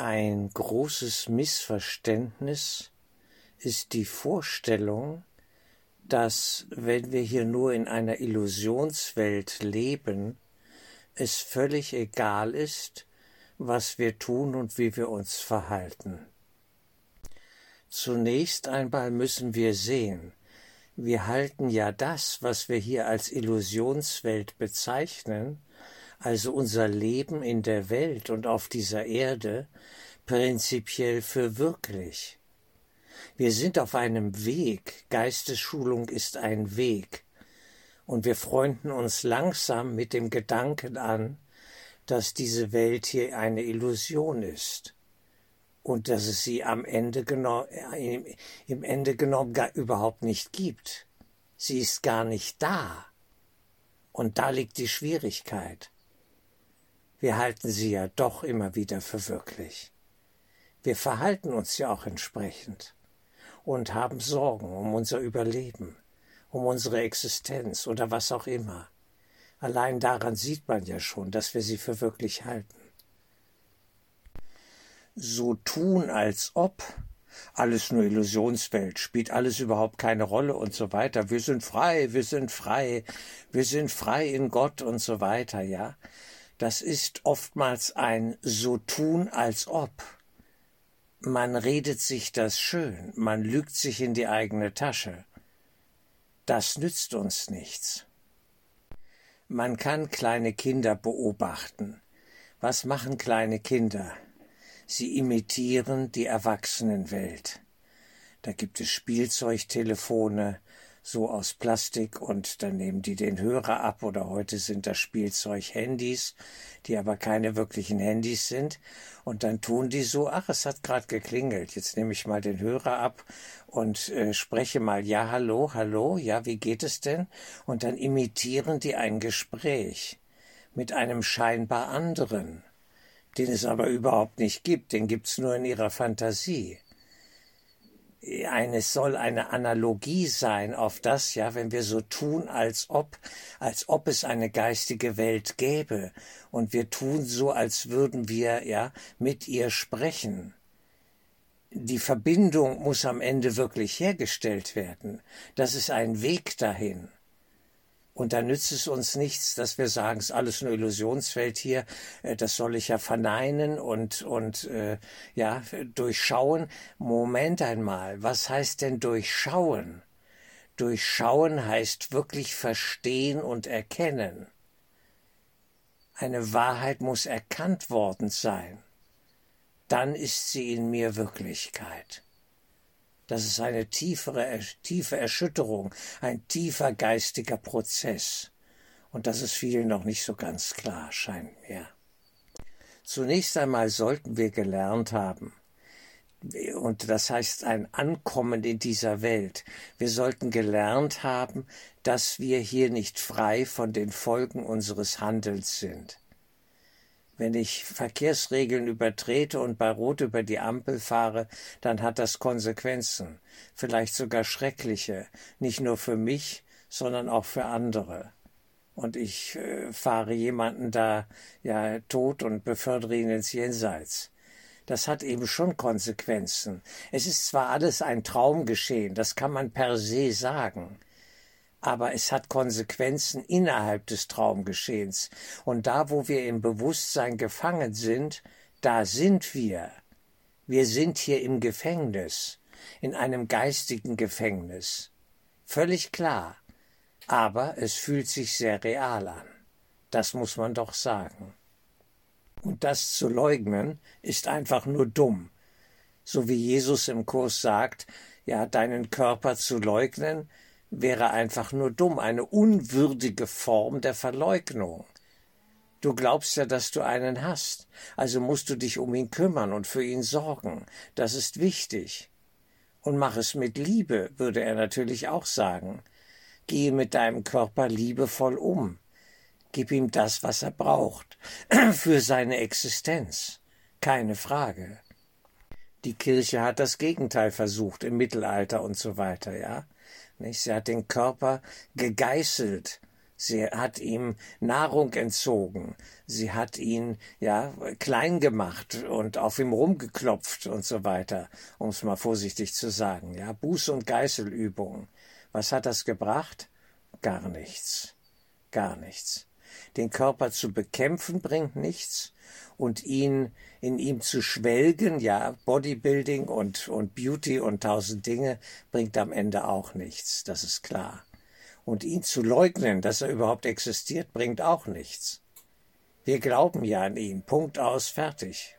Ein großes Missverständnis ist die Vorstellung, dass wenn wir hier nur in einer Illusionswelt leben, es völlig egal ist, was wir tun und wie wir uns verhalten. Zunächst einmal müssen wir sehen, wir halten ja das, was wir hier als Illusionswelt bezeichnen, also unser Leben in der Welt und auf dieser Erde, prinzipiell für wirklich. Wir sind auf einem Weg, Geistesschulung ist ein Weg, und wir freunden uns langsam mit dem Gedanken an, dass diese Welt hier eine Illusion ist und dass es sie am Ende genommen, im Ende genommen gar überhaupt nicht gibt. Sie ist gar nicht da. Und da liegt die Schwierigkeit. Wir halten sie ja doch immer wieder für wirklich. Wir verhalten uns ja auch entsprechend und haben Sorgen um unser Überleben, um unsere Existenz oder was auch immer. Allein daran sieht man ja schon, dass wir sie für wirklich halten. So tun, als ob alles nur Illusionswelt, spielt alles überhaupt keine Rolle und so weiter. Wir sind frei, wir sind frei, wir sind frei in Gott und so weiter, ja. Das ist oftmals ein so tun, als ob man redet sich das schön, man lügt sich in die eigene Tasche. Das nützt uns nichts. Man kann kleine Kinder beobachten. Was machen kleine Kinder? Sie imitieren die Erwachsenenwelt. Da gibt es Spielzeugtelefone, so aus Plastik und dann nehmen die den Hörer ab oder heute sind das Spielzeug-Handys, die aber keine wirklichen Handys sind. Und dann tun die so, ach, es hat gerade geklingelt, jetzt nehme ich mal den Hörer ab und äh, spreche mal, ja, hallo, hallo, ja, wie geht es denn? Und dann imitieren die ein Gespräch mit einem scheinbar anderen, den es aber überhaupt nicht gibt, den gibt's nur in ihrer Fantasie eines soll eine Analogie sein auf das, ja, wenn wir so tun, als ob, als ob es eine geistige Welt gäbe und wir tun so, als würden wir, ja, mit ihr sprechen. Die Verbindung muss am Ende wirklich hergestellt werden. Das ist ein Weg dahin. Und da nützt es uns nichts, dass wir sagen, es ist alles nur Illusionsfeld hier, äh, das soll ich ja verneinen und, und äh, ja, durchschauen. Moment einmal, was heißt denn durchschauen? Durchschauen heißt wirklich verstehen und erkennen. Eine Wahrheit muss erkannt worden sein. Dann ist sie in mir Wirklichkeit. Das ist eine tiefere, tiefe Erschütterung, ein tiefer geistiger Prozess. Und das ist vielen noch nicht so ganz klar, scheint mir. Zunächst einmal sollten wir gelernt haben, und das heißt ein Ankommen in dieser Welt. Wir sollten gelernt haben, dass wir hier nicht frei von den Folgen unseres Handelns sind. Wenn ich Verkehrsregeln übertrete und bei Rot über die Ampel fahre, dann hat das Konsequenzen, vielleicht sogar schreckliche, nicht nur für mich, sondern auch für andere. Und ich äh, fahre jemanden da ja tot und befördere ihn ins Jenseits. Das hat eben schon Konsequenzen. Es ist zwar alles ein Traumgeschehen, das kann man per se sagen, aber es hat Konsequenzen innerhalb des Traumgeschehens. Und da, wo wir im Bewusstsein gefangen sind, da sind wir. Wir sind hier im Gefängnis, in einem geistigen Gefängnis. Völlig klar. Aber es fühlt sich sehr real an. Das muss man doch sagen. Und das zu leugnen, ist einfach nur dumm. So wie Jesus im Kurs sagt, ja, deinen Körper zu leugnen, wäre einfach nur dumm, eine unwürdige Form der Verleugnung. Du glaubst ja, dass du einen hast, also musst du dich um ihn kümmern und für ihn sorgen. Das ist wichtig. Und mach es mit Liebe, würde er natürlich auch sagen. Gehe mit deinem Körper liebevoll um. Gib ihm das, was er braucht, für seine Existenz. Keine Frage. Die Kirche hat das Gegenteil versucht im Mittelalter und so weiter, ja. Nicht? Sie hat den Körper gegeißelt, Sie hat ihm Nahrung entzogen. Sie hat ihn, ja, klein gemacht und auf ihm rumgeklopft und so weiter, um es mal vorsichtig zu sagen, ja. Buß- und Geißelübungen. Was hat das gebracht? Gar nichts. Gar nichts. Den Körper zu bekämpfen bringt nichts und ihn in ihm zu schwelgen, ja, Bodybuilding und, und Beauty und tausend Dinge bringt am Ende auch nichts. Das ist klar. Und ihn zu leugnen, dass er überhaupt existiert, bringt auch nichts. Wir glauben ja an ihn. Punkt aus, fertig.